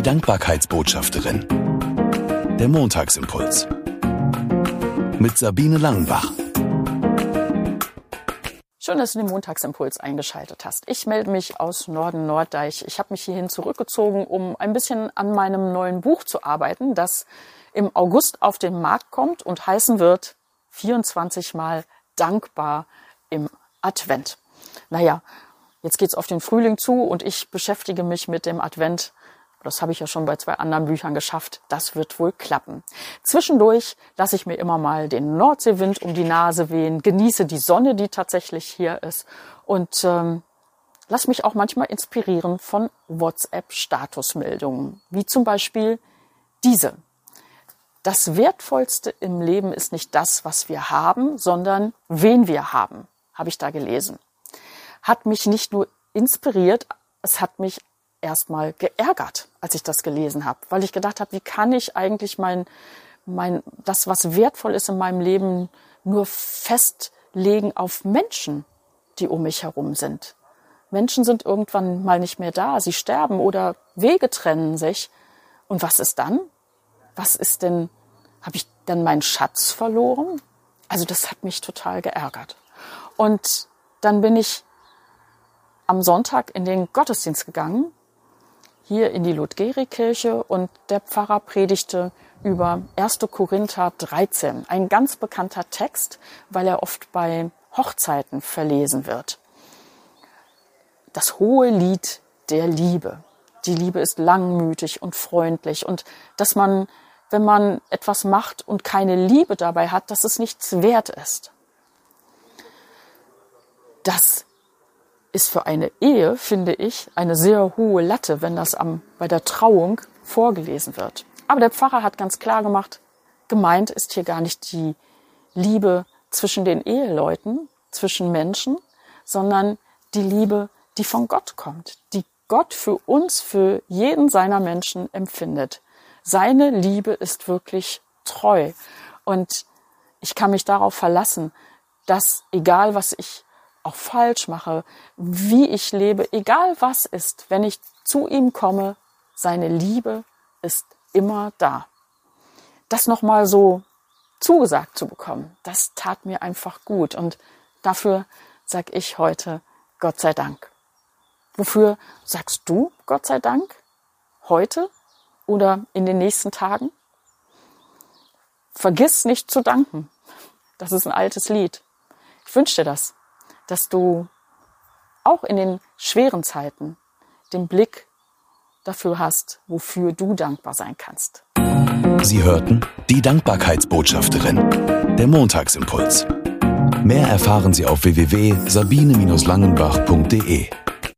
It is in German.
Die Dankbarkeitsbotschafterin. Der Montagsimpuls. Mit Sabine Langenbach. Schön, dass du den Montagsimpuls eingeschaltet hast. Ich melde mich aus Norden Norddeich. Ich habe mich hierhin zurückgezogen, um ein bisschen an meinem neuen Buch zu arbeiten, das im August auf den Markt kommt und heißen wird 24 Mal dankbar im Advent. Naja, jetzt geht's auf den Frühling zu und ich beschäftige mich mit dem Advent. Das habe ich ja schon bei zwei anderen Büchern geschafft. Das wird wohl klappen. Zwischendurch lasse ich mir immer mal den Nordseewind um die Nase wehen, genieße die Sonne, die tatsächlich hier ist und ähm, lass mich auch manchmal inspirieren von WhatsApp-Statusmeldungen, wie zum Beispiel diese. Das Wertvollste im Leben ist nicht das, was wir haben, sondern wen wir haben, habe ich da gelesen hat mich nicht nur inspiriert, es hat mich erstmal geärgert, als ich das gelesen habe, weil ich gedacht habe, wie kann ich eigentlich mein, mein, das, was wertvoll ist in meinem Leben, nur festlegen auf Menschen, die um mich herum sind. Menschen sind irgendwann mal nicht mehr da, sie sterben oder Wege trennen sich. Und was ist dann? Was ist denn, habe ich dann meinen Schatz verloren? Also das hat mich total geärgert. Und dann bin ich am Sonntag in den Gottesdienst gegangen, hier in die Ludgeri-Kirche und der Pfarrer predigte über 1. Korinther 13, ein ganz bekannter Text, weil er oft bei Hochzeiten verlesen wird. Das hohe Lied der Liebe. Die Liebe ist langmütig und freundlich und dass man, wenn man etwas macht und keine Liebe dabei hat, dass es nichts wert ist. Das ist für eine Ehe, finde ich, eine sehr hohe Latte, wenn das am, bei der Trauung vorgelesen wird. Aber der Pfarrer hat ganz klar gemacht, gemeint ist hier gar nicht die Liebe zwischen den Eheleuten, zwischen Menschen, sondern die Liebe, die von Gott kommt, die Gott für uns, für jeden seiner Menschen empfindet. Seine Liebe ist wirklich treu. Und ich kann mich darauf verlassen, dass egal was ich auch falsch mache, wie ich lebe, egal was ist, wenn ich zu ihm komme, seine Liebe ist immer da. Das nochmal so zugesagt zu bekommen, das tat mir einfach gut und dafür sag ich heute Gott sei Dank. Wofür sagst du Gott sei Dank? Heute oder in den nächsten Tagen? Vergiss nicht zu danken. Das ist ein altes Lied. Ich wünsche dir das dass du auch in den schweren Zeiten den Blick dafür hast, wofür du dankbar sein kannst. Sie hörten die Dankbarkeitsbotschafterin, der Montagsimpuls. Mehr erfahren Sie auf www.sabine-langenbach.de.